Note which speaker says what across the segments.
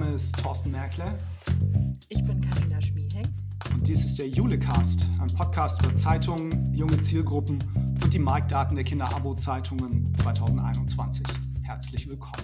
Speaker 1: Name ist Thorsten Merkle.
Speaker 2: Ich bin Karina Schmieheng.
Speaker 1: Und dies ist der Julecast, ein Podcast über Zeitungen, junge Zielgruppen und die Marktdaten der Kinder-Abo-Zeitungen 2021. Herzlich willkommen.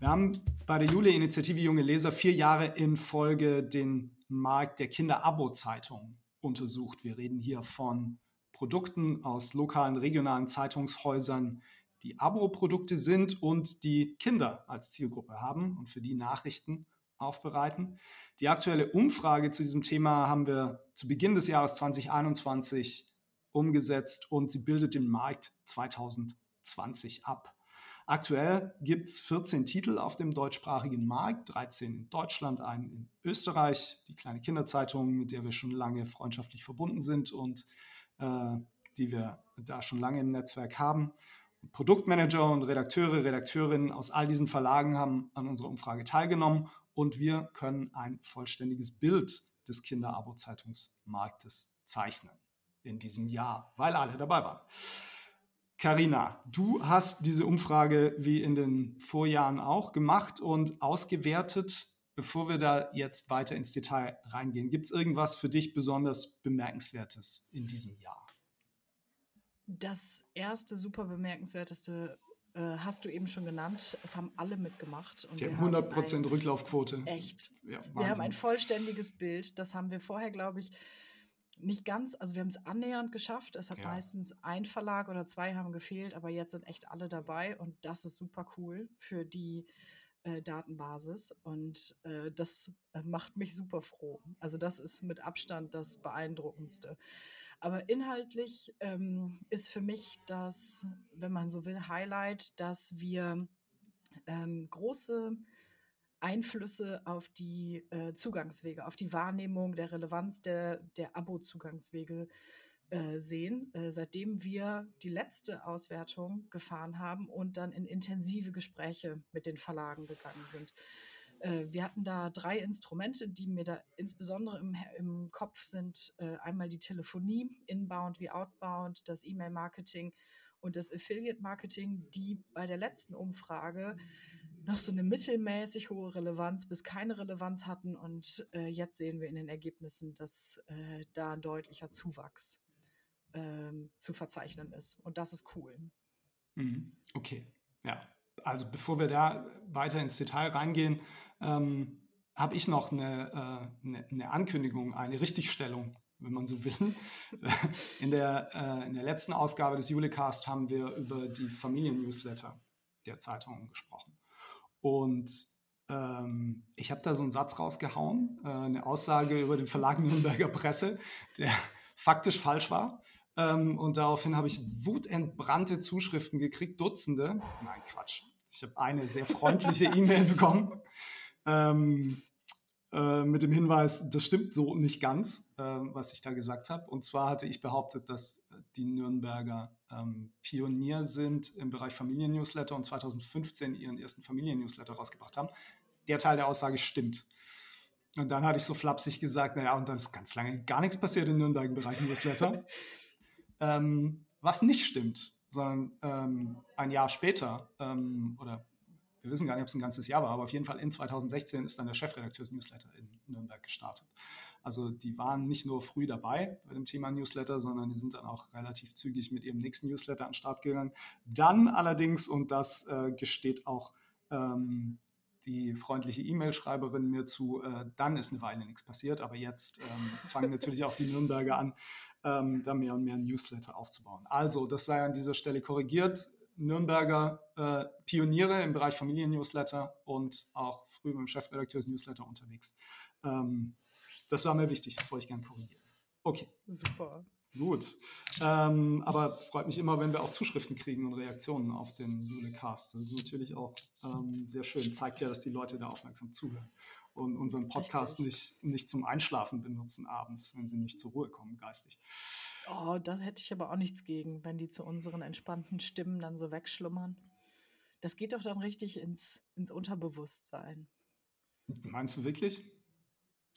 Speaker 1: Wir haben bei der Jule-Initiative Junge Leser vier Jahre in Folge den Markt der Kinder-Abo-Zeitungen untersucht. Wir reden hier von Produkten aus lokalen, regionalen Zeitungshäusern, die Abo-Produkte sind und die Kinder als Zielgruppe haben und für die Nachrichten aufbereiten. Die aktuelle Umfrage zu diesem Thema haben wir zu Beginn des Jahres 2021 umgesetzt und sie bildet den Markt 2020 ab. Aktuell gibt es 14 Titel auf dem deutschsprachigen Markt, 13 in Deutschland, einen in Österreich, die kleine Kinderzeitung, mit der wir schon lange freundschaftlich verbunden sind und äh, die wir da schon lange im Netzwerk haben. Produktmanager und Redakteure, Redakteurinnen aus all diesen Verlagen haben an unserer Umfrage teilgenommen und wir können ein vollständiges Bild des Kinder-Abo-Zeitungsmarktes zeichnen in diesem Jahr, weil alle dabei waren. Karina, du hast diese Umfrage wie in den Vorjahren auch gemacht und ausgewertet. Bevor wir da jetzt weiter ins Detail reingehen, gibt es irgendwas für dich besonders Bemerkenswertes in diesem Jahr?
Speaker 2: Das erste super bemerkenswerteste äh, hast du eben schon genannt. Es haben alle mitgemacht.
Speaker 1: Und Die 100% ein, Rücklaufquote.
Speaker 2: Echt. Ja, wir haben ein vollständiges Bild. Das haben wir vorher, glaube ich, nicht ganz, also wir haben es annähernd geschafft. Es hat ja. meistens ein Verlag oder zwei haben gefehlt, aber jetzt sind echt alle dabei und das ist super cool für die äh, Datenbasis und äh, das macht mich super froh. Also das ist mit Abstand das beeindruckendste. Aber inhaltlich ähm, ist für mich das, wenn man so will, Highlight, dass wir ähm, große Einflüsse auf die äh, Zugangswege, auf die Wahrnehmung der Relevanz der, der Abo-Zugangswege äh, sehen, äh, seitdem wir die letzte Auswertung gefahren haben und dann in intensive Gespräche mit den Verlagen gegangen sind. Äh, wir hatten da drei Instrumente, die mir da insbesondere im, im Kopf sind. Äh, einmal die Telefonie, inbound wie outbound, das E-Mail-Marketing und das Affiliate-Marketing, die bei der letzten Umfrage noch so eine mittelmäßig hohe Relevanz bis keine Relevanz hatten. Und äh, jetzt sehen wir in den Ergebnissen, dass äh, da ein deutlicher Zuwachs ähm, zu verzeichnen ist. Und das ist cool.
Speaker 1: Mhm. Okay, ja. Also bevor wir da weiter ins Detail reingehen, ähm, habe ich noch eine, äh, eine, eine, Ankündigung, eine Richtigstellung, wenn man so will. In der, äh, in der letzten Ausgabe des Julecast haben wir über die Familien-Newsletter der Zeitungen gesprochen. Und ähm, ich habe da so einen Satz rausgehauen, äh, eine Aussage über den Verlag Nürnberger Presse, der faktisch falsch war. Ähm, und daraufhin habe ich wutentbrannte Zuschriften gekriegt, Dutzende. Nein, Quatsch. Ich habe eine sehr freundliche E-Mail bekommen ähm, äh, mit dem Hinweis, das stimmt so nicht ganz, äh, was ich da gesagt habe. Und zwar hatte ich behauptet, dass die Nürnberger ähm, Pionier sind im Bereich Familien-Newsletter und 2015 ihren ersten Familien-Newsletter rausgebracht haben. Der Teil der Aussage stimmt. Und dann hatte ich so flapsig gesagt, naja, und dann ist ganz lange gar nichts passiert in Nürnberg im Bereich Newsletter. ähm, was nicht stimmt, sondern ähm, ein Jahr später, ähm, oder wir wissen gar nicht, ob es ein ganzes Jahr war, aber auf jeden Fall in 2016 ist dann der Chefredakteurs-Newsletter in Nürnberg gestartet. Also die waren nicht nur früh dabei bei dem Thema Newsletter, sondern die sind dann auch relativ zügig mit ihrem nächsten Newsletter an den Start gegangen. Dann allerdings, und das äh, gesteht auch ähm, die freundliche E-Mail-Schreiberin mir zu, äh, dann ist eine Weile nichts passiert, aber jetzt ähm, fangen natürlich auch die Nürnberger an, ähm, da mehr und mehr Newsletter aufzubauen. Also, das sei an dieser Stelle korrigiert. Nürnberger äh, Pioniere im Bereich Familien-Newsletter und auch früh mit dem Chefredakteurs-Newsletter unterwegs. Ähm, das war mir wichtig, das wollte ich gerne korrigieren. Okay.
Speaker 2: Super.
Speaker 1: Gut. Ähm, aber freut mich immer, wenn wir auch Zuschriften kriegen und Reaktionen auf den Julecast. Das ist natürlich auch ähm, sehr schön. Zeigt ja, dass die Leute da aufmerksam zuhören und unseren Podcast nicht, nicht zum Einschlafen benutzen abends, wenn sie nicht zur Ruhe kommen, geistig.
Speaker 2: Oh, da hätte ich aber auch nichts gegen, wenn die zu unseren entspannten Stimmen dann so wegschlummern. Das geht doch dann richtig ins, ins Unterbewusstsein.
Speaker 1: Meinst du wirklich?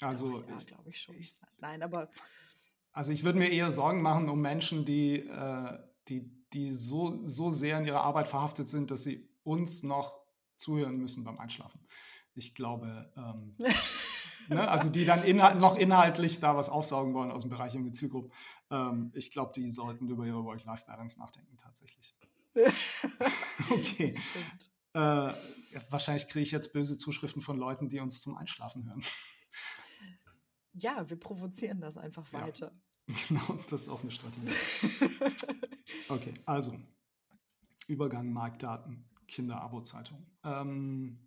Speaker 1: Also,
Speaker 2: ja, glaube ich schon. Ich, Nein, aber.
Speaker 1: Also, ich würde mir eher Sorgen machen um Menschen, die, äh, die, die so, so sehr in ihrer Arbeit verhaftet sind, dass sie uns noch zuhören müssen beim Einschlafen. Ich glaube, ähm, ne, also die dann inhalt, noch inhaltlich da was aufsaugen wollen aus dem Bereich junge Zielgruppe. Ähm, ich glaube, die sollten über ihre Work-Life-Balance nachdenken, tatsächlich. okay. Äh, wahrscheinlich kriege ich jetzt böse Zuschriften von Leuten, die uns zum Einschlafen hören.
Speaker 2: Ja, wir provozieren das einfach weiter.
Speaker 1: Genau, das ist auch eine Strategie. okay, also Übergang Marktdaten, Kinder-Abo-Zeitung. Ähm,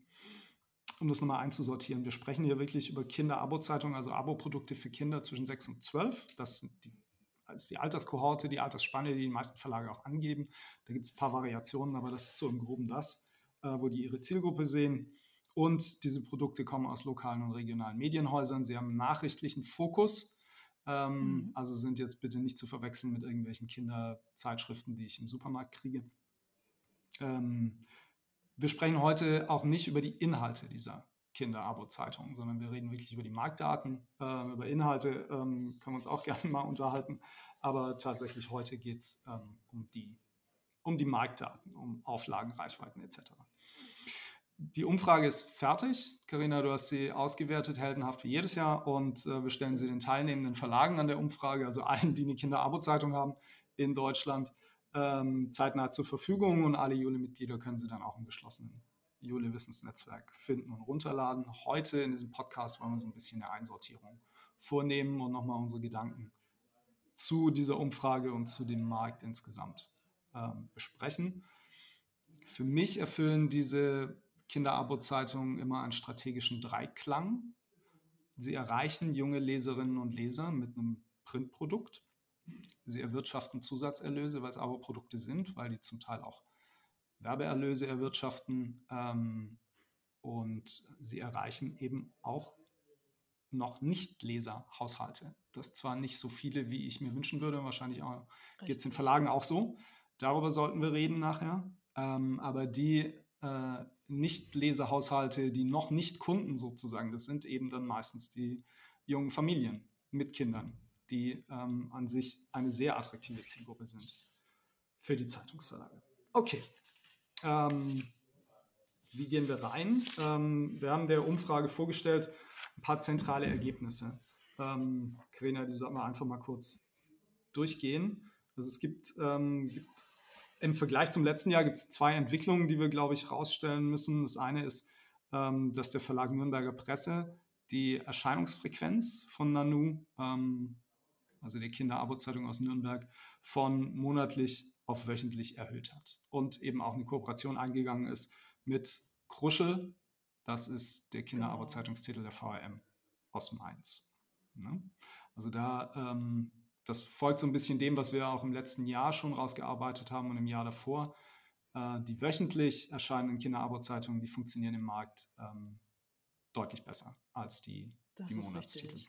Speaker 1: um das nochmal einzusortieren, wir sprechen hier wirklich über Kinder-Abo-Zeitungen, also Abo-Produkte für Kinder zwischen 6 und 12. Das sind die, also die Alterskohorte, die Altersspanne, die die meisten Verlage auch angeben. Da gibt es ein paar Variationen, aber das ist so im Groben das, äh, wo die ihre Zielgruppe sehen. Und diese Produkte kommen aus lokalen und regionalen Medienhäusern. Sie haben einen nachrichtlichen Fokus. Ähm, mhm. Also sind jetzt bitte nicht zu verwechseln mit irgendwelchen Kinderzeitschriften, die ich im Supermarkt kriege. Ähm, wir sprechen heute auch nicht über die Inhalte dieser Kinder-Abo-Zeitung, sondern wir reden wirklich über die Marktdaten. Ähm, über Inhalte ähm, können wir uns auch gerne mal unterhalten. Aber tatsächlich heute geht es ähm, um, die, um die Marktdaten, um Auflagen, Reichweiten etc. Die Umfrage ist fertig. Karina, du hast sie ausgewertet, heldenhaft wie jedes Jahr. Und äh, wir stellen sie den teilnehmenden Verlagen an der Umfrage, also allen, die eine Kinder-Abo-Zeitung haben in Deutschland, ähm, zeitnah zur Verfügung. Und alle Jule-Mitglieder können sie dann auch im geschlossenen Jule-Wissensnetzwerk finden und runterladen. Heute in diesem Podcast wollen wir so ein bisschen eine Einsortierung vornehmen und nochmal unsere Gedanken zu dieser Umfrage und zu dem Markt insgesamt ähm, besprechen. Für mich erfüllen diese Kinderabo-Zeitungen immer einen strategischen Dreiklang. Sie erreichen junge Leserinnen und Leser mit einem Printprodukt. Sie erwirtschaften Zusatzerlöse, weil es Abo-Produkte sind, weil die zum Teil auch Werbeerlöse erwirtschaften. Ähm, und sie erreichen eben auch noch nicht Leserhaushalte. Das zwar nicht so viele, wie ich mir wünschen würde, wahrscheinlich geht es den Verlagen auch so. Darüber sollten wir reden nachher. Ähm, aber die äh, nicht-Lesehaushalte, die noch nicht Kunden sozusagen, das sind eben dann meistens die jungen Familien mit Kindern, die ähm, an sich eine sehr attraktive Zielgruppe sind für die Zeitungsverlage. Okay. Ähm, wie gehen wir rein? Ähm, wir haben der Umfrage vorgestellt ein paar zentrale Ergebnisse. Ähm, Karina, die sollten wir einfach mal kurz durchgehen. Also es gibt, ähm, gibt im Vergleich zum letzten Jahr gibt es zwei Entwicklungen, die wir, glaube ich, herausstellen müssen. Das eine ist, ähm, dass der Verlag Nürnberger Presse die Erscheinungsfrequenz von Nanu, ähm, also der Kinderabo-Zeitung aus Nürnberg, von monatlich auf wöchentlich erhöht hat. Und eben auch eine Kooperation eingegangen ist mit Kruschel. Das ist der Kinderabo-Zeitungstitel der VRM aus Mainz. Ne? Also da ähm, das folgt so ein bisschen dem, was wir auch im letzten Jahr schon rausgearbeitet haben und im Jahr davor. Äh, die wöchentlich erscheinenden Kinderabo-Zeitungen, die funktionieren im Markt ähm, deutlich besser als die, die Monatstitel. Ja?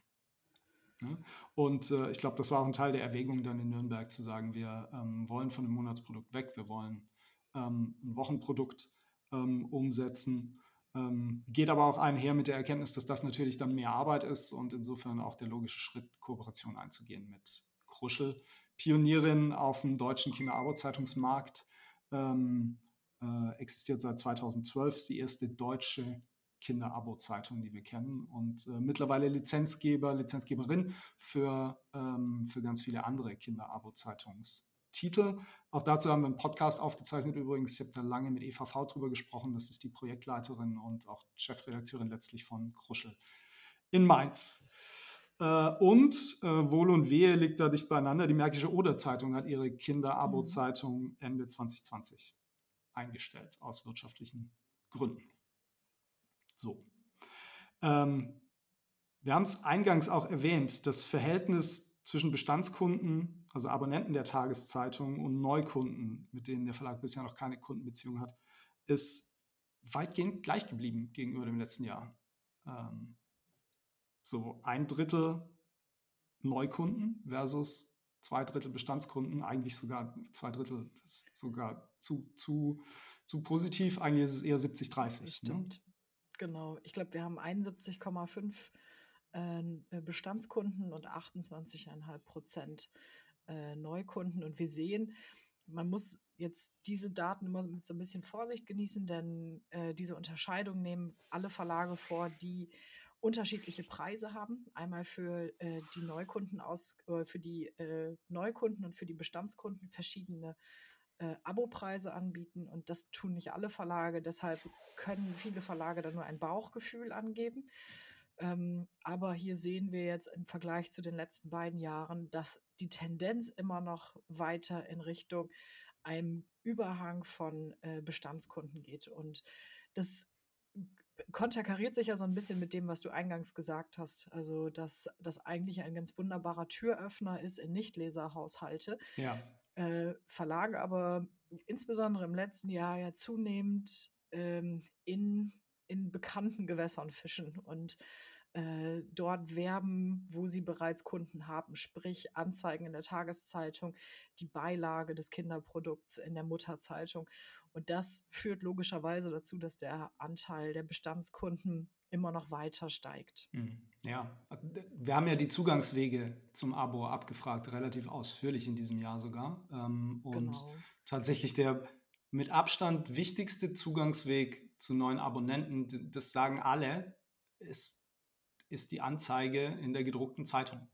Speaker 1: Und äh, ich glaube, das war auch ein Teil der Erwägung dann in Nürnberg zu sagen, wir ähm, wollen von dem Monatsprodukt weg, wir wollen ähm, ein Wochenprodukt ähm, umsetzen. Ähm, geht aber auch einher mit der Erkenntnis, dass das natürlich dann mehr Arbeit ist und insofern auch der logische Schritt, Kooperation einzugehen mit Kruschel, Pionierin auf dem deutschen Kinderabo-Zeitungsmarkt, ähm, äh, existiert seit 2012, ist die erste deutsche Kinderabo-Zeitung, die wir kennen und äh, mittlerweile Lizenzgeber, Lizenzgeberin für, ähm, für ganz viele andere Kinderabo-Zeitungs- Titel. Auch dazu haben wir einen Podcast aufgezeichnet übrigens. Ich habe da lange mit EVV drüber gesprochen. Das ist die Projektleiterin und auch Chefredakteurin letztlich von Kruschel in Mainz. Äh, und äh, Wohl und Wehe liegt da dicht beieinander. Die Märkische Oder-Zeitung hat ihre Kinder-Abo-Zeitung Ende 2020 eingestellt, aus wirtschaftlichen Gründen. So. Ähm, wir haben es eingangs auch erwähnt, das Verhältnis zwischen Bestandskunden, also Abonnenten der Tageszeitung und Neukunden, mit denen der Verlag bisher noch keine Kundenbeziehung hat, ist weitgehend gleich geblieben gegenüber dem letzten Jahr. Ähm, so ein Drittel Neukunden versus zwei Drittel Bestandskunden, eigentlich sogar zwei Drittel, das ist sogar zu, zu, zu positiv. Eigentlich ist es eher 70-30. Ne?
Speaker 2: Stimmt. Ne? Genau. Ich glaube, wir haben 71,5 äh, Bestandskunden und 28,5 Prozent äh, Neukunden. Und wir sehen, man muss jetzt diese Daten immer mit so ein bisschen Vorsicht genießen, denn äh, diese Unterscheidung nehmen alle Verlage vor, die unterschiedliche Preise haben. Einmal für äh, die Neukunden aus, äh, für die äh, Neukunden und für die Bestandskunden verschiedene äh, Abopreise anbieten. Und das tun nicht alle Verlage. Deshalb können viele Verlage dann nur ein Bauchgefühl angeben. Ähm, aber hier sehen wir jetzt im Vergleich zu den letzten beiden Jahren, dass die Tendenz immer noch weiter in Richtung einem Überhang von äh, Bestandskunden geht. Und das konterkariert sich ja so ein bisschen mit dem, was du eingangs gesagt hast. Also, dass das eigentlich ein ganz wunderbarer Türöffner ist in Nichtleserhaushalte.
Speaker 1: Ja.
Speaker 2: Äh, Verlage aber insbesondere im letzten Jahr ja zunehmend ähm, in in bekannten Gewässern fischen und äh, dort werben, wo sie bereits Kunden haben, sprich Anzeigen in der Tageszeitung, die Beilage des Kinderprodukts in der Mutterzeitung. Und das führt logischerweise dazu, dass der Anteil der Bestandskunden immer noch weiter steigt.
Speaker 1: Hm, ja, wir haben ja die Zugangswege zum Abo abgefragt, relativ ausführlich in diesem Jahr sogar. Ähm, und genau. tatsächlich der mit Abstand wichtigste Zugangsweg zu neuen Abonnenten, das sagen alle, ist, ist die Anzeige in der gedruckten Zeitung.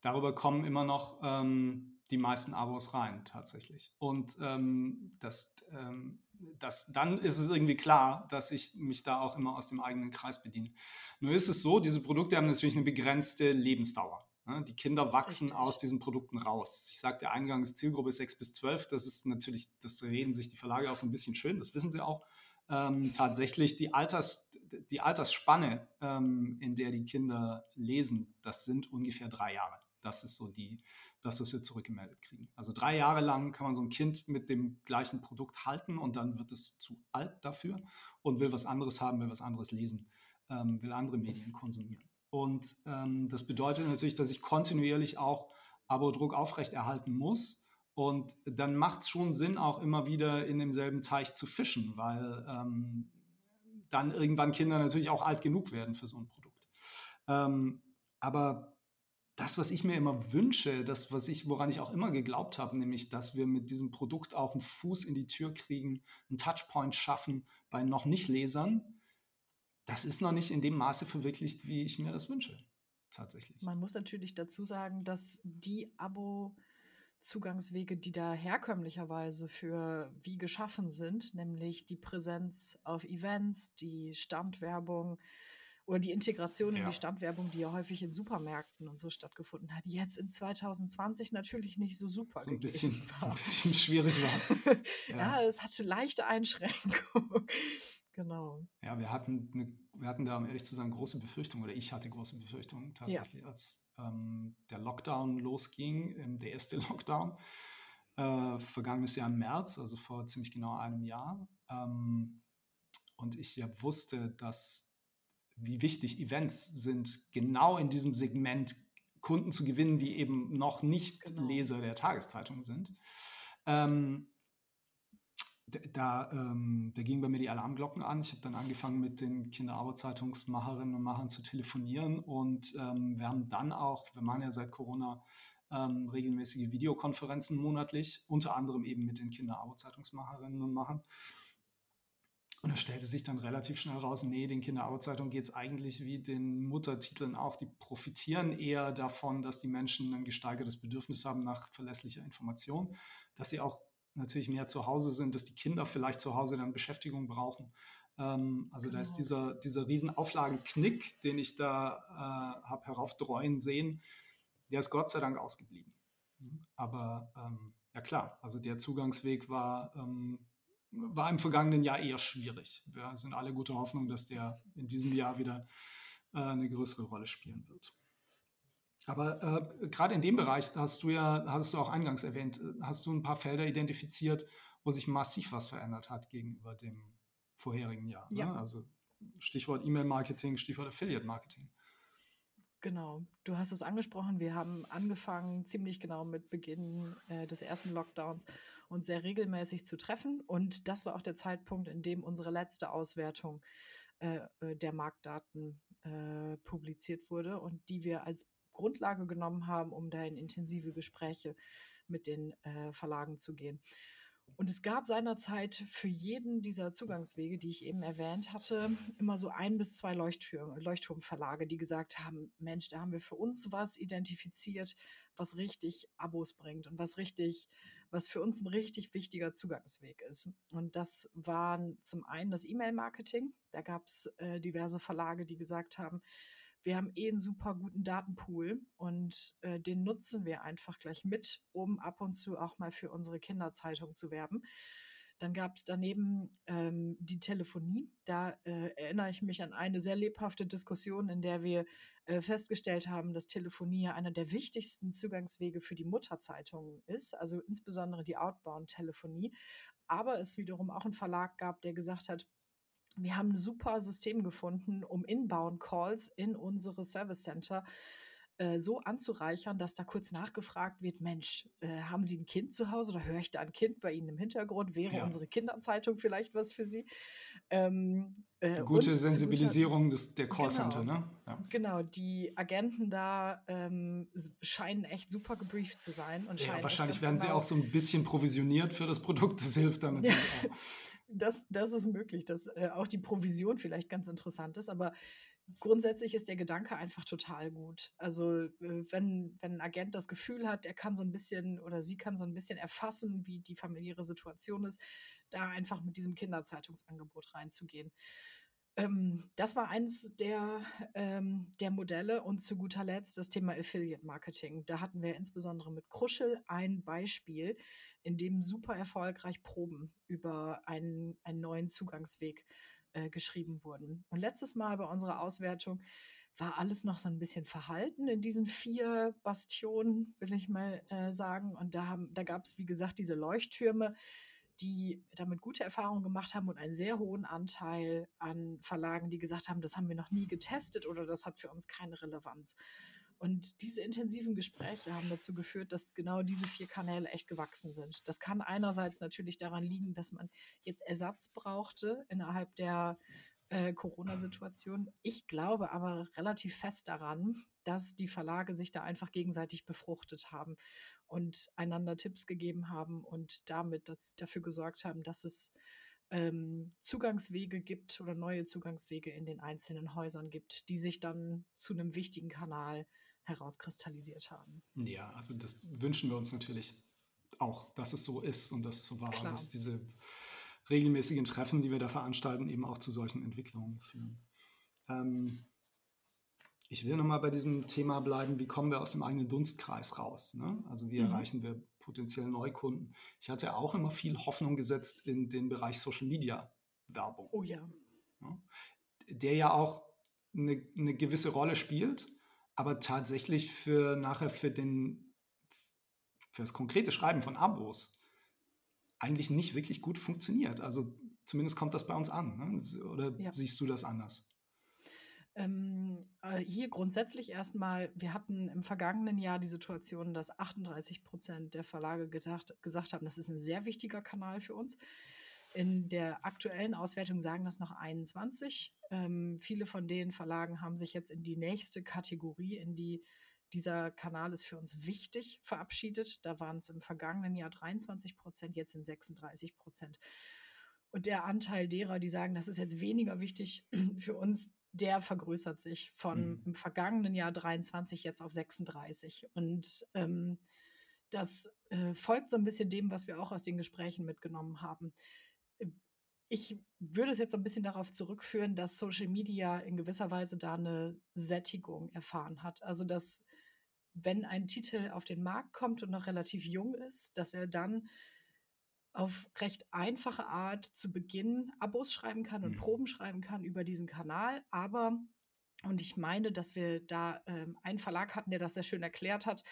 Speaker 1: Darüber kommen immer noch ähm, die meisten Abos rein, tatsächlich. Und ähm, das, ähm, das, dann ist es irgendwie klar, dass ich mich da auch immer aus dem eigenen Kreis bediene. Nur ist es so, diese Produkte haben natürlich eine begrenzte Lebensdauer. Ne? Die Kinder wachsen Richtig. aus diesen Produkten raus. Ich sagte eingangs, Zielgruppe ist 6 bis 12. Das ist natürlich, das reden sich die Verlage auch so ein bisschen schön, das wissen sie auch. Ähm, tatsächlich die, Alters, die Altersspanne, ähm, in der die Kinder lesen, das sind ungefähr drei Jahre. Das ist so die, das, was wir zurückgemeldet kriegen. Also drei Jahre lang kann man so ein Kind mit dem gleichen Produkt halten und dann wird es zu alt dafür und will was anderes haben, will was anderes lesen, ähm, will andere Medien konsumieren. Und ähm, das bedeutet natürlich, dass ich kontinuierlich auch Abo-Druck aufrechterhalten muss. Und dann macht es schon Sinn, auch immer wieder in demselben Teich zu fischen, weil ähm, dann irgendwann Kinder natürlich auch alt genug werden für so ein Produkt. Ähm, aber das, was ich mir immer wünsche, das, was ich, woran ich auch immer geglaubt habe, nämlich, dass wir mit diesem Produkt auch einen Fuß in die Tür kriegen, einen Touchpoint schaffen bei noch nicht Lesern, das ist noch nicht in dem Maße verwirklicht, wie ich mir das wünsche. Tatsächlich.
Speaker 2: Man muss natürlich dazu sagen, dass die Abo- Zugangswege, die da herkömmlicherweise für wie geschaffen sind, nämlich die Präsenz auf Events, die Standwerbung oder die Integration ja. in die Standwerbung, die ja häufig in Supermärkten und so stattgefunden hat, jetzt in 2020 natürlich nicht so super
Speaker 1: so ein bisschen, war. ein bisschen schwierig
Speaker 2: war. ja. ja, es hatte leichte Einschränkungen. Genau.
Speaker 1: Ja, wir hatten, eine, wir hatten da, um ehrlich zu sein, große Befürchtungen, oder ich hatte große Befürchtungen tatsächlich, ja. als ähm, der Lockdown losging, der erste Lockdown, äh, vergangenes Jahr im März, also vor ziemlich genau einem Jahr. Ähm, und ich ja wusste, dass wie wichtig Events sind, genau in diesem Segment Kunden zu gewinnen, die eben noch nicht genau. Leser der Tageszeitung sind. Ähm, da, ähm, da gingen bei mir die Alarmglocken an. Ich habe dann angefangen mit den Kinderarbeitszeitungsmacherinnen und Machern zu telefonieren und ähm, wir haben dann auch, wir machen ja seit Corona ähm, regelmäßige Videokonferenzen monatlich, unter anderem eben mit den Kinderarbeitszeitungsmacherinnen und Machern. Und da stellte sich dann relativ schnell raus, nee, den Kinderarbeitszeitungen geht es eigentlich wie den Muttertiteln auch. Die profitieren eher davon, dass die Menschen ein gesteigertes Bedürfnis haben nach verlässlicher Information, dass sie auch natürlich mehr zu Hause sind, dass die Kinder vielleicht zu Hause dann Beschäftigung brauchen. Ähm, also genau. da ist genau. dieser, dieser Riesenauflagenknick, den ich da äh, habe heraufdreuen sehen, der ist Gott sei Dank ausgeblieben. Aber ähm, ja klar, also der Zugangsweg war, ähm, war im vergangenen Jahr eher schwierig. Wir sind alle gute Hoffnung, dass der in diesem Jahr wieder äh, eine größere Rolle spielen wird. Aber äh, gerade in dem Bereich hast du ja, hast du auch eingangs erwähnt, äh, hast du ein paar Felder identifiziert, wo sich massiv was verändert hat gegenüber dem vorherigen Jahr. Ne? Ja. Also Stichwort E-Mail-Marketing, Stichwort Affiliate-Marketing.
Speaker 2: Genau, du hast es angesprochen. Wir haben angefangen, ziemlich genau mit Beginn äh, des ersten Lockdowns, uns sehr regelmäßig zu treffen. Und das war auch der Zeitpunkt, in dem unsere letzte Auswertung äh, äh der Marktdaten äh, publiziert wurde und die wir als Grundlage genommen haben, um da in intensive Gespräche mit den äh, Verlagen zu gehen. Und es gab seinerzeit für jeden dieser Zugangswege, die ich eben erwähnt hatte, immer so ein bis zwei Leuchttürme, Leuchtturmverlage, die gesagt haben, Mensch, da haben wir für uns was identifiziert, was richtig Abos bringt und was richtig, was für uns ein richtig wichtiger Zugangsweg ist. Und das waren zum einen das E-Mail-Marketing. Da gab es äh, diverse Verlage, die gesagt haben, wir haben eh einen super guten Datenpool und äh, den nutzen wir einfach gleich mit, um ab und zu auch mal für unsere Kinderzeitung zu werben. Dann gab es daneben ähm, die Telefonie. Da äh, erinnere ich mich an eine sehr lebhafte Diskussion, in der wir festgestellt haben, dass Telefonie einer der wichtigsten Zugangswege für die Mutterzeitung ist, also insbesondere die Outbound-Telefonie. Aber es wiederum auch einen Verlag gab, der gesagt hat, wir haben ein super System gefunden, um Inbound-Calls in unsere Service Center äh, so anzureichern, dass da kurz nachgefragt wird, Mensch, äh, haben Sie ein Kind zu Hause oder höre ich da ein Kind bei Ihnen im Hintergrund? Wäre ja. unsere Kinderzeitung vielleicht was für Sie?
Speaker 1: Ähm, äh, gute Sensibilisierung guter, des, der Callcenter,
Speaker 2: genau,
Speaker 1: ne?
Speaker 2: Ja. Genau, die Agenten da ähm, scheinen echt super gebrieft zu sein. Und
Speaker 1: ja, wahrscheinlich werden genau sie auch so ein bisschen provisioniert für das Produkt, das hilft dann natürlich auch.
Speaker 2: Das, das ist möglich, dass äh, auch die Provision vielleicht ganz interessant ist, aber grundsätzlich ist der Gedanke einfach total gut. Also äh, wenn, wenn ein Agent das Gefühl hat, er kann so ein bisschen oder sie kann so ein bisschen erfassen, wie die familiäre Situation ist, da einfach mit diesem Kinderzeitungsangebot reinzugehen. Ähm, das war eines der, ähm, der Modelle und zu guter Letzt das Thema Affiliate Marketing. Da hatten wir insbesondere mit Kruschel ein Beispiel, in dem super erfolgreich Proben über einen, einen neuen Zugangsweg äh, geschrieben wurden. Und letztes Mal bei unserer Auswertung war alles noch so ein bisschen verhalten in diesen vier Bastionen, will ich mal äh, sagen. Und da, da gab es, wie gesagt, diese Leuchttürme, die damit gute Erfahrungen gemacht haben und einen sehr hohen Anteil an Verlagen, die gesagt haben, das haben wir noch nie getestet oder das hat für uns keine Relevanz. Und diese intensiven Gespräche haben dazu geführt, dass genau diese vier Kanäle echt gewachsen sind. Das kann einerseits natürlich daran liegen, dass man jetzt Ersatz brauchte innerhalb der äh, Corona-Situation. Ich glaube aber relativ fest daran, dass die Verlage sich da einfach gegenseitig befruchtet haben und einander Tipps gegeben haben und damit das, dafür gesorgt haben, dass es ähm, Zugangswege gibt oder neue Zugangswege in den einzelnen Häusern gibt, die sich dann zu einem wichtigen Kanal herauskristallisiert haben.
Speaker 1: Ja, also das wünschen wir uns natürlich auch, dass es so ist und dass es so war, Klar. dass diese regelmäßigen Treffen, die wir da veranstalten, eben auch zu solchen Entwicklungen führen. Ähm, ich will nochmal bei diesem Thema bleiben, wie kommen wir aus dem eigenen Dunstkreis raus? Ne? Also wie mhm. erreichen wir potenziell Neukunden? Ich hatte auch immer viel Hoffnung gesetzt in den Bereich Social Media Werbung.
Speaker 2: Oh ja.
Speaker 1: ja der ja auch eine, eine gewisse Rolle spielt aber tatsächlich für nachher für den für das konkrete Schreiben von Abos eigentlich nicht wirklich gut funktioniert. Also zumindest kommt das bei uns an. Ne? Oder ja. siehst du das anders?
Speaker 2: Ähm, äh, hier grundsätzlich erstmal, wir hatten im vergangenen Jahr die Situation, dass 38 Prozent der Verlage gedacht, gesagt haben, das ist ein sehr wichtiger Kanal für uns. In der aktuellen Auswertung sagen das noch 21. Ähm, viele von den Verlagen haben sich jetzt in die nächste Kategorie, in die dieser Kanal ist für uns wichtig, verabschiedet. Da waren es im vergangenen Jahr 23 Prozent, jetzt sind 36 Prozent. Und der Anteil derer, die sagen, das ist jetzt weniger wichtig für uns, der vergrößert sich von mhm. im vergangenen Jahr 23 jetzt auf 36. Und ähm, das äh, folgt so ein bisschen dem, was wir auch aus den Gesprächen mitgenommen haben. Ich würde es jetzt so ein bisschen darauf zurückführen, dass Social Media in gewisser Weise da eine Sättigung erfahren hat. Also, dass wenn ein Titel auf den Markt kommt und noch relativ jung ist, dass er dann auf recht einfache Art zu Beginn Abos schreiben kann und mhm. Proben schreiben kann über diesen Kanal. Aber, und ich meine, dass wir da ähm, einen Verlag hatten, der das sehr schön erklärt hat,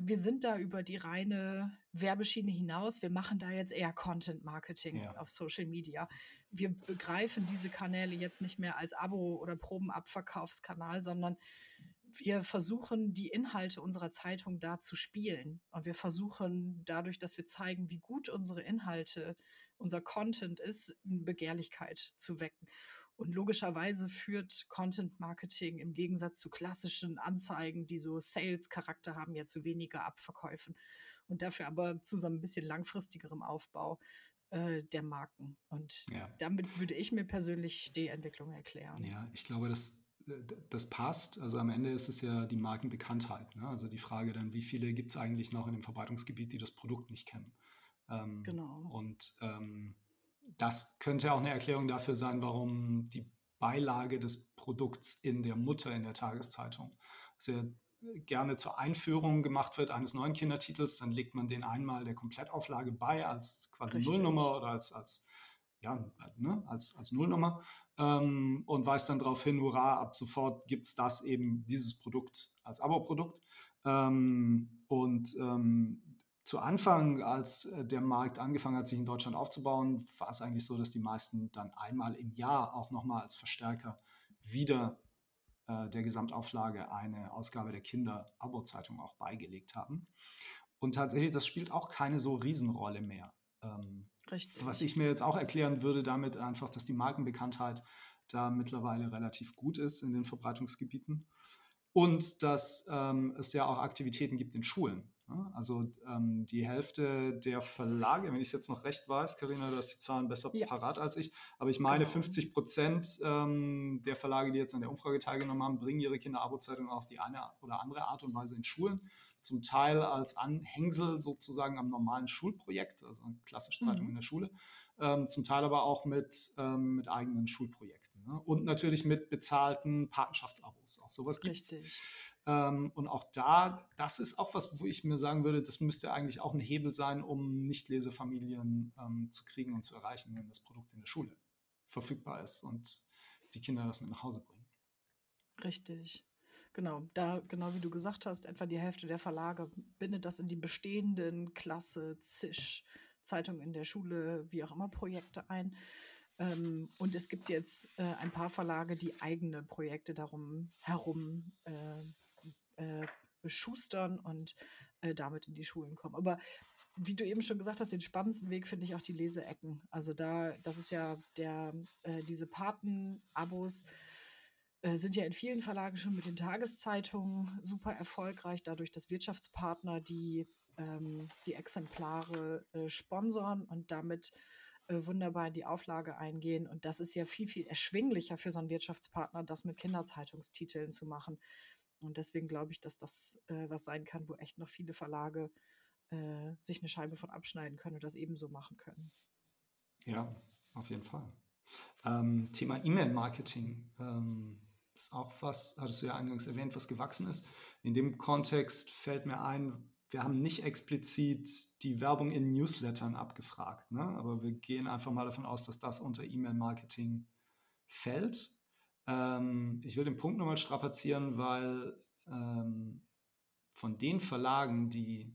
Speaker 2: wir sind da über die reine Werbeschiene hinaus. Wir machen da jetzt eher Content Marketing ja. auf Social Media. Wir begreifen diese Kanäle jetzt nicht mehr als Abo- oder Probenabverkaufskanal, sondern wir versuchen, die Inhalte unserer Zeitung da zu spielen. Und wir versuchen dadurch, dass wir zeigen, wie gut unsere Inhalte, unser Content ist, Begehrlichkeit zu wecken. Und logischerweise führt Content Marketing im Gegensatz zu klassischen Anzeigen, die so Sales-Charakter haben, ja zu weniger Abverkäufen. Und dafür aber zu so ein bisschen langfristigerem Aufbau äh, der Marken. Und ja. damit würde ich mir persönlich die Entwicklung erklären.
Speaker 1: Ja, ich glaube, das, äh, das passt. Also am Ende ist es ja die Markenbekanntheit. Ne? Also die Frage dann, wie viele gibt es eigentlich noch in dem Verbreitungsgebiet, die das Produkt nicht kennen? Ähm, genau. Und ähm, das könnte auch eine Erklärung dafür sein, warum die Beilage des Produkts in der Mutter in der Tageszeitung sehr gerne zur Einführung gemacht wird eines neuen Kindertitels, dann legt man den einmal der Komplettauflage bei als quasi Richtig. Nullnummer oder als, als, ja, ne, als, als Nullnummer ähm, und weist dann darauf hin, hurra, ab sofort gibt es das eben, dieses Produkt als Abo-Produkt. Ähm, und ähm, zu Anfang, als äh, der Markt angefangen hat, sich in Deutschland aufzubauen, war es eigentlich so, dass die meisten dann einmal im Jahr auch nochmal als Verstärker wieder äh, der Gesamtauflage eine Ausgabe der Kinder-Abo-Zeitung auch beigelegt haben. Und tatsächlich, das spielt auch keine so Riesenrolle mehr. Ähm, Richtig. Was ich mir jetzt auch erklären würde, damit einfach, dass die Markenbekanntheit da mittlerweile relativ gut ist in den Verbreitungsgebieten und dass ähm, es ja auch Aktivitäten gibt in Schulen. Also ähm, die Hälfte der Verlage, wenn ich es jetzt noch recht weiß, Karina, du hast die Zahlen besser ja. parat als ich, aber ich meine, genau. 50 Prozent ähm, der Verlage, die jetzt an der Umfrage teilgenommen haben, bringen ihre Kinder-Abo-Zeitung auf die eine oder andere Art und Weise in Schulen. Zum Teil als Anhängsel sozusagen am normalen Schulprojekt, also eine klassische Zeitung mhm. in der Schule, ähm, zum Teil aber auch mit, ähm, mit eigenen Schulprojekten. Ne? Und natürlich mit bezahlten Patenschaftsabos. Auch sowas gibt es. Ähm, und auch da, das ist auch was, wo ich mir sagen würde, das müsste eigentlich auch ein Hebel sein, um Nicht-Lesefamilien ähm, zu kriegen und zu erreichen, wenn das Produkt in der Schule verfügbar ist und die Kinder das mit nach Hause bringen.
Speaker 2: Richtig. Genau, da, genau wie du gesagt hast, etwa die Hälfte der Verlage bindet das in die bestehenden Klasse, Zisch, Zeitung in der Schule, wie auch immer, Projekte ein. Ähm, und es gibt jetzt äh, ein paar Verlage, die eigene Projekte darum herum äh, äh, beschustern und äh, damit in die Schulen kommen. Aber wie du eben schon gesagt hast, den spannendsten Weg finde ich auch die Leseecken. Also da, das ist ja der, äh, diese Paten-Abos äh, sind ja in vielen Verlagen schon mit den Tageszeitungen super erfolgreich, dadurch, dass Wirtschaftspartner die, ähm, die Exemplare sponsern und damit wunderbar in die Auflage eingehen. Und das ist ja viel, viel erschwinglicher für so einen Wirtschaftspartner, das mit Kinderzeitungstiteln zu machen. Und deswegen glaube ich, dass das äh, was sein kann, wo echt noch viele Verlage äh, sich eine Scheibe von abschneiden können und das ebenso machen können.
Speaker 1: Ja, auf jeden Fall. Ähm, Thema E-Mail-Marketing ähm, ist auch was, hattest du ja eingangs erwähnt, was gewachsen ist. In dem Kontext fällt mir ein, wir haben nicht explizit die Werbung in Newslettern abgefragt, ne? aber wir gehen einfach mal davon aus, dass das unter E-Mail-Marketing fällt. Ähm, ich will den Punkt nochmal strapazieren, weil ähm, von den Verlagen, die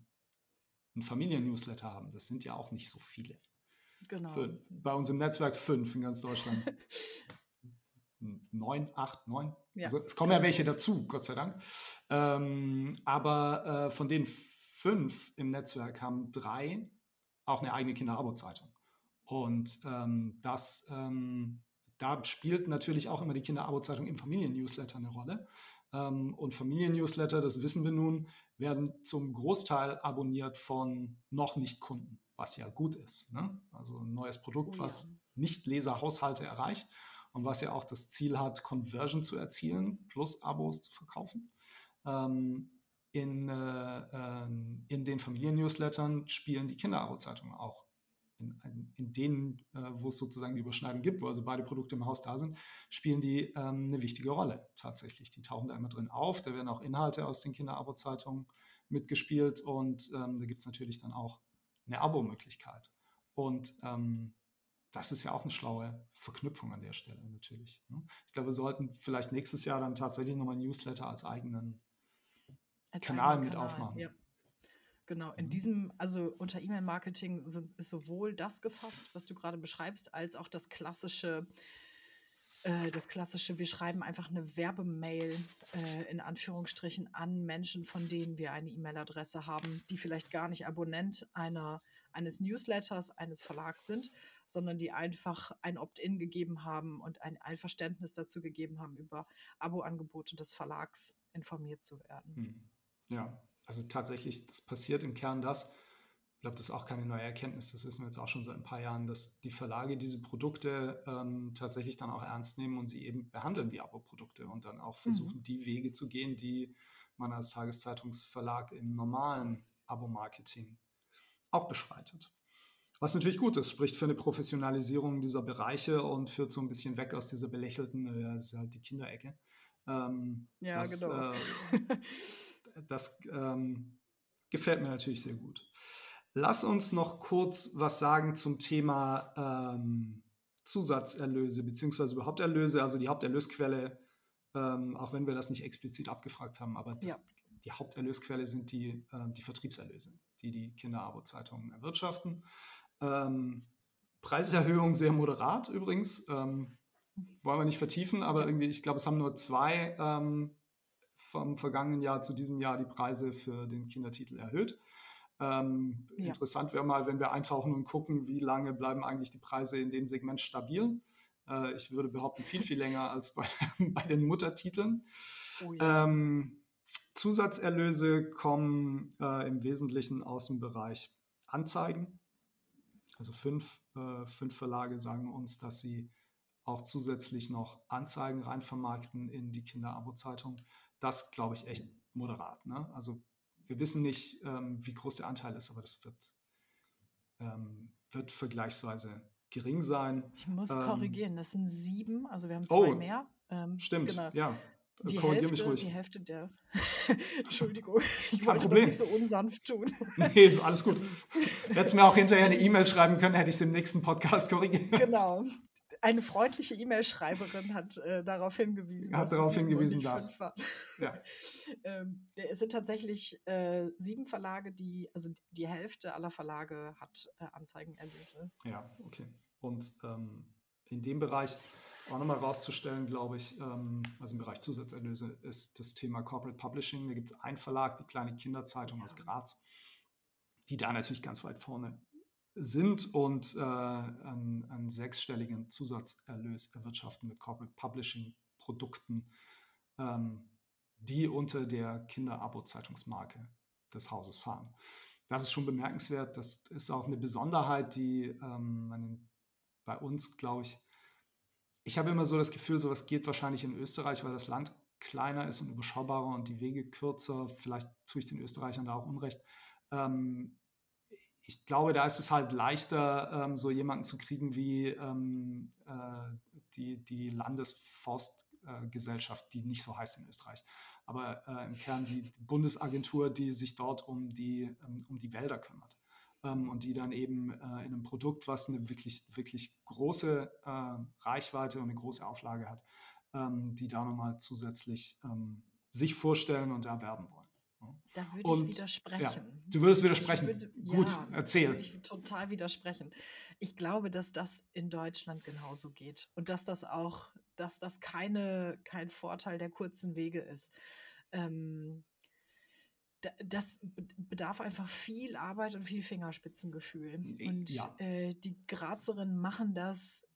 Speaker 1: ein Familien-Newsletter haben, das sind ja auch nicht so viele. Genau. Für, bei uns im Netzwerk fünf in ganz Deutschland. neun, acht, neun. Ja. Also es kommen ja welche dazu, Gott sei Dank. Ähm, aber äh, von den fünf im Netzwerk haben drei auch eine eigene Kinder-Abo-Zeitung. Und ähm, das ähm, da spielt natürlich auch immer die Kinderabo-Zeitung im Familien-Newsletter eine Rolle. Ähm, und Familien-Newsletter, das wissen wir nun, werden zum Großteil abonniert von noch nicht Kunden, was ja gut ist. Ne? Also ein neues Produkt, oh, ja. was Nicht-Leser-Haushalte erreicht und was ja auch das Ziel hat, Conversion zu erzielen, plus Abos zu verkaufen. Ähm, in, äh, ähm, in den Familien-Newslettern spielen die Kinderabo-Zeitungen auch in, in denen, äh, wo es sozusagen die Überschneidung gibt, wo also beide Produkte im Haus da sind, spielen die ähm, eine wichtige Rolle tatsächlich. Die tauchen da immer drin auf. Da werden auch Inhalte aus den Kinderabo-Zeitungen mitgespielt und ähm, da gibt es natürlich dann auch eine Abo-Möglichkeit. Und ähm, das ist ja auch eine schlaue Verknüpfung an der Stelle natürlich. Ne? Ich glaube, wir sollten vielleicht nächstes Jahr dann tatsächlich nochmal Newsletter als eigenen Kanal mit Kanal, aufmachen. Ja.
Speaker 2: Genau, in mhm. diesem, also unter E-Mail-Marketing ist sowohl das gefasst, was du gerade beschreibst, als auch das klassische, äh, das klassische, wir schreiben einfach eine Werbemail äh, in Anführungsstrichen an Menschen, von denen wir eine E-Mail-Adresse haben, die vielleicht gar nicht Abonnent einer, eines Newsletters, eines Verlags sind, sondern die einfach ein Opt-in gegeben haben und ein Einverständnis dazu gegeben haben, über Abo-Angebote des Verlags informiert zu werden.
Speaker 1: Hm. Ja, also tatsächlich, das passiert im Kern das, ich glaube, das ist auch keine neue Erkenntnis, das wissen wir jetzt auch schon seit ein paar Jahren, dass die Verlage diese Produkte ähm, tatsächlich dann auch ernst nehmen und sie eben behandeln wie Abo-Produkte und dann auch versuchen, mhm. die Wege zu gehen, die man als Tageszeitungsverlag im normalen Abo-Marketing auch beschreitet. Was natürlich gut ist, spricht für eine Professionalisierung dieser Bereiche und führt so ein bisschen weg aus dieser belächelten, äh, das ist halt die Kinderecke. Ähm,
Speaker 2: ja,
Speaker 1: das,
Speaker 2: genau. Äh,
Speaker 1: das ähm, gefällt mir natürlich sehr gut. Lass uns noch kurz was sagen zum Thema ähm, Zusatzerlöse beziehungsweise überhaupt Erlöse, also die Haupterlösquelle, ähm, auch wenn wir das nicht explizit abgefragt haben, aber das, ja. die Haupterlösquelle sind die, äh, die Vertriebserlöse, die die Kinderabo-Zeitungen erwirtschaften. Ähm, Preiserhöhung sehr moderat übrigens. Ähm, wollen wir nicht vertiefen, aber irgendwie, ich glaube, es haben nur zwei ähm, vom vergangenen Jahr zu diesem Jahr die Preise für den Kindertitel erhöht. Ähm, ja. Interessant wäre mal, wenn wir eintauchen und gucken, wie lange bleiben eigentlich die Preise in dem Segment stabil. Äh, ich würde behaupten, viel, viel länger als bei, bei den Muttertiteln. Oh ja. ähm, Zusatzerlöse kommen äh, im Wesentlichen aus dem Bereich Anzeigen. Also fünf, äh, fünf Verlage sagen uns, dass sie auch zusätzlich noch Anzeigen rein vermarkten in die Kinderabo-Zeitung. Das glaube ich echt moderat. Ne? Also wir wissen nicht, ähm, wie groß der Anteil ist, aber das wird, ähm, wird vergleichsweise gering sein.
Speaker 2: Ich muss ähm, korrigieren, das sind sieben, also wir haben zwei oh, mehr.
Speaker 1: Ähm, stimmt, genau. ja.
Speaker 2: Die Hälfte, die Hälfte der. Entschuldigung, ich wollte Problem. das nicht so unsanft tun.
Speaker 1: nee, so alles gut. Hättest mir auch hinterher eine E-Mail schreiben können, hätte ich es im nächsten Podcast korrigiert.
Speaker 2: Genau. Eine freundliche E-Mail-Schreiberin hat äh, darauf hingewiesen.
Speaker 1: Hat darauf hingewiesen, dass.
Speaker 2: Ja. ähm, es sind tatsächlich äh, sieben Verlage, die, also die Hälfte aller Verlage hat äh, Anzeigenerlöse.
Speaker 1: Ja, okay. Und ähm, in dem Bereich auch nochmal rauszustellen, glaube ich, ähm, also im Bereich Zusatzerlöse, ist das Thema Corporate Publishing. Da gibt es einen Verlag, die kleine Kinderzeitung ja. aus Graz, die da natürlich ganz weit vorne sind und äh, einen, einen, sechsstelligen Zusatzerlös erwirtschaften mit Corporate Publishing Produkten, ähm, die unter der Kinderabo-Zeitungsmarke des Hauses fahren. Das ist schon bemerkenswert. Das ist auch eine Besonderheit, die ähm, bei uns, glaube ich, ich habe immer so das Gefühl, sowas geht wahrscheinlich in Österreich, weil das Land kleiner ist und überschaubarer und die Wege kürzer. Vielleicht tue ich den Österreichern da auch Unrecht. Ähm, ich glaube, da ist es halt leichter, ähm, so jemanden zu kriegen wie ähm, äh, die, die Landesforstgesellschaft, äh, die nicht so heißt in Österreich. Aber äh, im Kern die Bundesagentur, die sich dort um die, ähm, um die Wälder kümmert ähm, und die dann eben äh, in einem Produkt, was eine wirklich, wirklich große äh, Reichweite und eine große Auflage hat, ähm, die da nochmal zusätzlich ähm, sich vorstellen und erwerben wollen.
Speaker 2: Da würde und, ich widersprechen. Ja,
Speaker 1: du würdest widersprechen. Würde, Gut, ja, erzähl.
Speaker 2: Würde ich total widersprechen. Ich glaube, dass das in Deutschland genauso geht und dass das auch, dass das keine, kein Vorteil der kurzen Wege ist. Ähm, das bedarf einfach viel Arbeit und viel Fingerspitzengefühl. Und ja. äh, die Grazerinnen machen das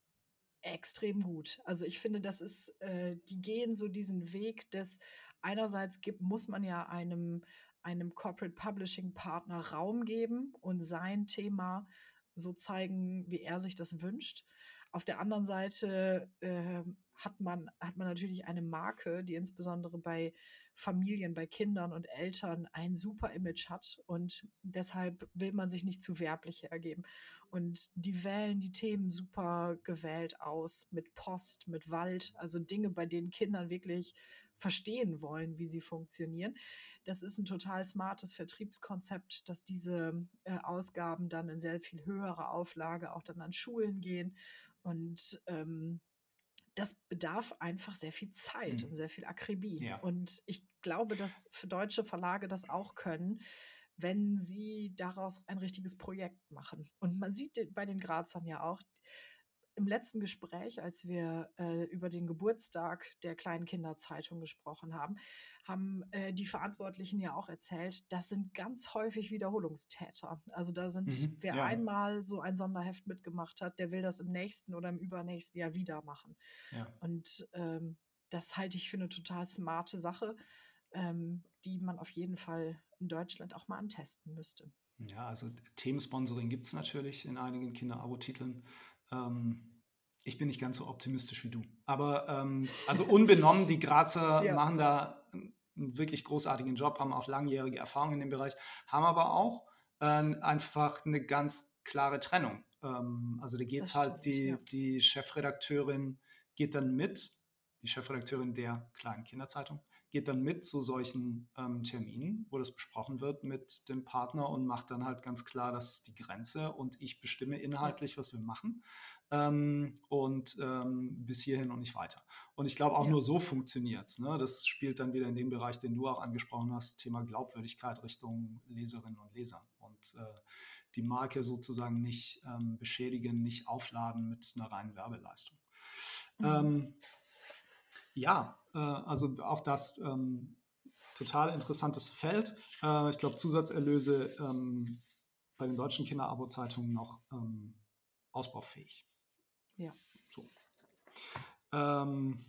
Speaker 2: extrem gut. Also ich finde, das ist, äh, die gehen so diesen Weg des einerseits gibt, muss man ja einem, einem Corporate Publishing Partner Raum geben und sein Thema so zeigen, wie er sich das wünscht. Auf der anderen Seite äh, hat, man, hat man natürlich eine Marke, die insbesondere bei Familien, bei Kindern und Eltern ein super Image hat und deshalb will man sich nicht zu werblich hergeben. Und die wählen die Themen super gewählt aus, mit Post, mit Wald, also Dinge, bei denen Kindern wirklich verstehen wollen, wie sie funktionieren. Das ist ein total smartes Vertriebskonzept, dass diese äh, Ausgaben dann in sehr viel höherer Auflage auch dann an Schulen gehen. Und ähm, das bedarf einfach sehr viel Zeit mhm. und sehr viel Akribie. Ja. Und ich glaube, dass für deutsche Verlage das auch können, wenn sie daraus ein richtiges Projekt machen. Und man sieht bei den Grazern ja auch, im letzten Gespräch, als wir äh, über den Geburtstag der kleinen Kinderzeitung gesprochen haben, haben äh, die Verantwortlichen ja auch erzählt, das sind ganz häufig Wiederholungstäter. Also da sind, mhm, wer ja. einmal so ein Sonderheft mitgemacht hat, der will das im nächsten oder im übernächsten Jahr wieder machen. Ja. Und ähm, das halte ich für eine total smarte Sache, ähm, die man auf jeden Fall in Deutschland auch mal antesten müsste.
Speaker 1: Ja, also Themensponsoring gibt es natürlich in einigen Kinder-Abo-Titeln. Ähm, ich bin nicht ganz so optimistisch wie du. Aber ähm, also unbenommen, die Grazer ja. machen da einen wirklich großartigen Job, haben auch langjährige Erfahrung in dem Bereich, haben aber auch äh, einfach eine ganz klare Trennung. Ähm, also da geht halt die, ja. die Chefredakteurin geht dann mit, die Chefredakteurin der kleinen Kinderzeitung, geht dann mit zu solchen ähm, Terminen, wo das besprochen wird mit dem Partner und macht dann halt ganz klar, das ist die Grenze und ich bestimme inhaltlich, was wir machen ähm, und ähm, bis hierhin und nicht weiter. Und ich glaube, auch ja. nur so funktioniert es. Ne? Das spielt dann wieder in den Bereich, den du auch angesprochen hast, Thema Glaubwürdigkeit Richtung Leserinnen und Leser und äh, die Marke sozusagen nicht ähm, beschädigen, nicht aufladen mit einer reinen Werbeleistung. Mhm. Ja, äh, also auch das ähm, total interessantes Feld. Äh, ich glaube, Zusatzerlöse ähm, bei den deutschen Kinderabo-Zeitungen noch ähm, ausbaufähig.
Speaker 2: Ja.
Speaker 1: So. Ähm,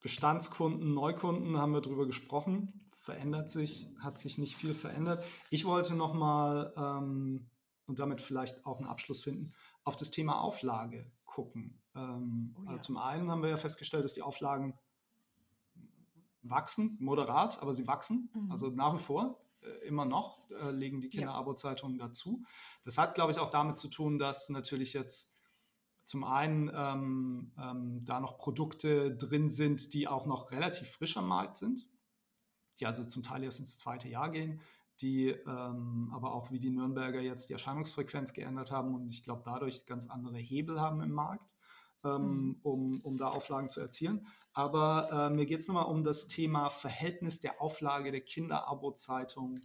Speaker 1: Bestandskunden, Neukunden haben wir darüber gesprochen. Verändert sich, hat sich nicht viel verändert. Ich wollte nochmal, ähm, und damit vielleicht auch einen Abschluss finden, auf das Thema Auflage gucken. Ähm, oh ja. also zum einen haben wir ja festgestellt, dass die Auflagen wachsen, moderat, aber sie wachsen. Mhm. Also nach wie vor, äh, immer noch, äh, legen die Kinder-Abo-Zeitungen dazu. Das hat, glaube ich, auch damit zu tun, dass natürlich jetzt zum einen ähm, ähm, da noch Produkte drin sind, die auch noch relativ frisch am Markt sind, die also zum Teil erst ins zweite Jahr gehen, die ähm, aber auch wie die Nürnberger jetzt die Erscheinungsfrequenz geändert haben und ich glaube dadurch ganz andere Hebel haben im Markt ähm, mhm. um, um da Auflagen zu erzielen. Aber äh, mir geht es nochmal um das Thema Verhältnis der Auflage der Kinderabo-Zeitung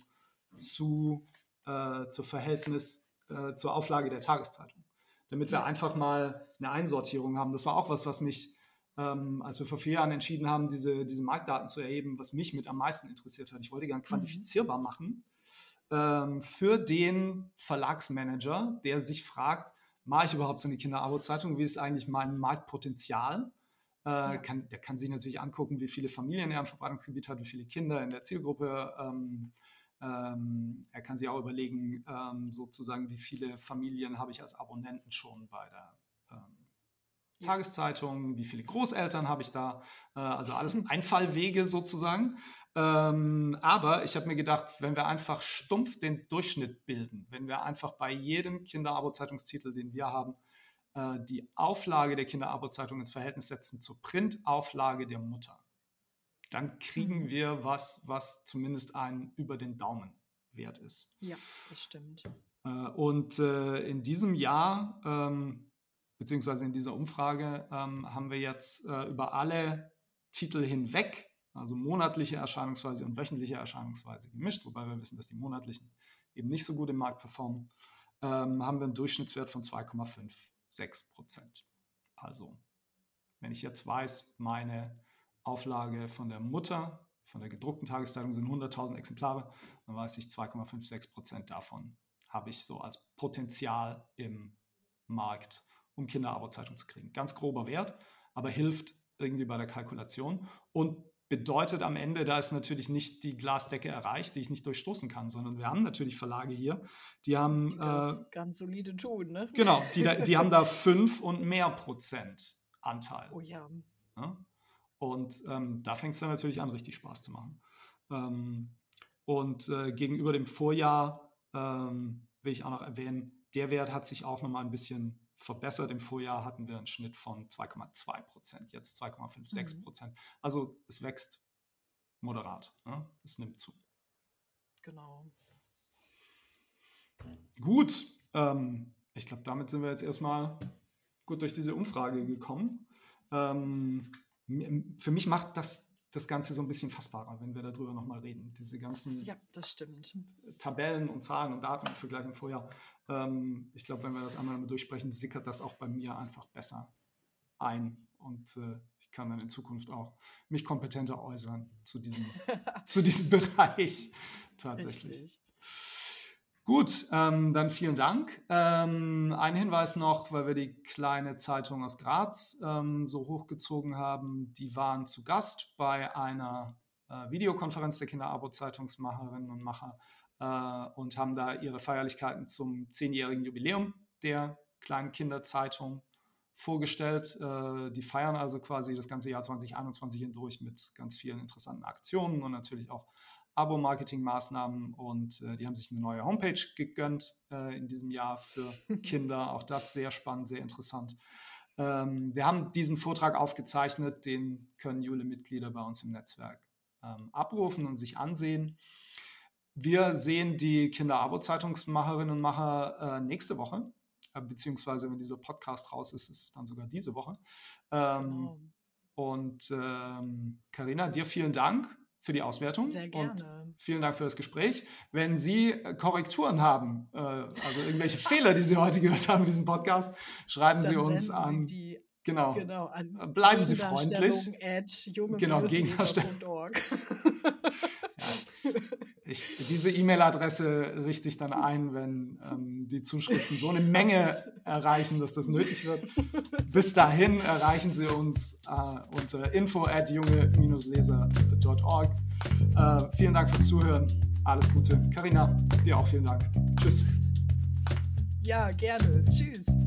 Speaker 1: zu, äh, zur Verhältnis äh, zur Auflage der Tageszeitung. Damit wir einfach mal eine Einsortierung haben. Das war auch was, was mich, ähm, als wir vor vier Jahren entschieden haben, diese, diese Marktdaten zu erheben, was mich mit am meisten interessiert hat. Ich wollte gern mhm. quantifizierbar machen ähm, für den Verlagsmanager, der sich fragt, mache ich überhaupt so eine Kinderabo-Zeitung? Wie ist eigentlich mein Marktpotenzial? Äh, ja. kann, der kann sich natürlich angucken, wie viele Familien er im Verbreitungsgebiet hat, wie viele Kinder in der Zielgruppe. Ähm, ähm, er kann sich auch überlegen, ähm, sozusagen, wie viele Familien habe ich als Abonnenten schon bei der Tageszeitung, wie viele Großeltern habe ich da. Äh, also alles Einfallwege sozusagen. Ähm, aber ich habe mir gedacht, wenn wir einfach stumpf den Durchschnitt bilden, wenn wir einfach bei jedem Kinderabo-Zeitungstitel, den wir haben, äh, die Auflage der Kinderabo-Zeitung ins Verhältnis setzen zur Printauflage der Mutter, dann kriegen mhm. wir was, was zumindest ein über den Daumen wert ist.
Speaker 2: Ja, das stimmt.
Speaker 1: Äh, und äh, in diesem Jahr, ähm, beziehungsweise in dieser Umfrage, ähm, haben wir jetzt äh, über alle Titel hinweg also monatliche Erscheinungsweise und wöchentliche Erscheinungsweise gemischt, wobei wir wissen, dass die monatlichen eben nicht so gut im Markt performen, ähm, haben wir einen Durchschnittswert von 2,56 Prozent. Also, wenn ich jetzt weiß, meine Auflage von der Mutter, von der gedruckten Tageszeitung sind 100.000 Exemplare, dann weiß ich, 2,56 Prozent davon habe ich so als Potenzial im Markt, um Kinderabo-Zeitung zu kriegen. Ganz grober Wert, aber hilft irgendwie bei der Kalkulation und bedeutet am Ende, da ist natürlich nicht die Glasdecke erreicht, die ich nicht durchstoßen kann, sondern wir haben natürlich Verlage hier, die haben.
Speaker 2: Die das äh, ganz solide tun, ne?
Speaker 1: Genau, die, die haben da fünf und mehr Prozent Anteil.
Speaker 2: Oh ja.
Speaker 1: ja? Und ähm, da fängt es dann natürlich an, richtig Spaß zu machen. Ähm, und äh, gegenüber dem Vorjahr ähm, will ich auch noch erwähnen, der Wert hat sich auch nochmal ein bisschen verbessert. Im Vorjahr hatten wir einen Schnitt von 2,2 Prozent, jetzt 2,56 Prozent. Mhm. Also es wächst moderat. Ne? Es nimmt zu.
Speaker 2: Genau.
Speaker 1: Gut, ähm, ich glaube, damit sind wir jetzt erstmal gut durch diese Umfrage gekommen. Ähm, für mich macht das das Ganze so ein bisschen fassbarer, wenn wir darüber nochmal reden. Diese ganzen
Speaker 2: ja.
Speaker 1: Tabellen und Zahlen und Daten im Vergleich im Vorjahr. Ähm, ich glaube, wenn wir das einmal durchsprechen, sickert das auch bei mir einfach besser ein. Und äh, ich kann dann in Zukunft auch mich kompetenter äußern zu diesem, zu diesem Bereich tatsächlich. Richtig. Gut, ähm, dann vielen Dank. Ähm, ein Hinweis noch, weil wir die kleine Zeitung aus Graz ähm, so hochgezogen haben. Die waren zu Gast bei einer äh, Videokonferenz der Kinderabo-Zeitungsmacherinnen und Macher äh, und haben da ihre Feierlichkeiten zum zehnjährigen Jubiläum der kleinen Kinderzeitung vorgestellt. Äh, die feiern also quasi das ganze Jahr 2021 hindurch mit ganz vielen interessanten Aktionen und natürlich auch Abo-Marketing-Maßnahmen und äh, die haben sich eine neue Homepage gegönnt äh, in diesem Jahr für Kinder. Auch das sehr spannend, sehr interessant. Ähm, wir haben diesen Vortrag aufgezeichnet, den können Jule-Mitglieder bei uns im Netzwerk ähm, abrufen und sich ansehen. Wir sehen die Kinder-Abo-Zeitungsmacherinnen und Macher äh, nächste Woche, äh, beziehungsweise wenn dieser Podcast raus ist, ist es dann sogar diese Woche. Ähm, genau. Und Karina, ähm, dir vielen Dank für die Auswertung.
Speaker 2: Sehr gerne.
Speaker 1: Und vielen Dank für das Gespräch. Wenn Sie äh, Korrekturen haben, äh, also irgendwelche Fehler, die Sie heute gehört haben in diesem Podcast, schreiben Dann Sie uns an. Sie genau. genau an äh, Bleiben Sie freundlich. genau, Gegendarstellung. Ich, diese E-Mail-Adresse richte ich dann ein, wenn ähm, die Zuschriften so eine Menge erreichen, dass das nötig wird. Bis dahin erreichen Sie uns äh, unter info at junge-leser.org. Äh, vielen Dank fürs Zuhören. Alles Gute. Karina, dir auch vielen Dank. Tschüss.
Speaker 2: Ja, gerne. Tschüss.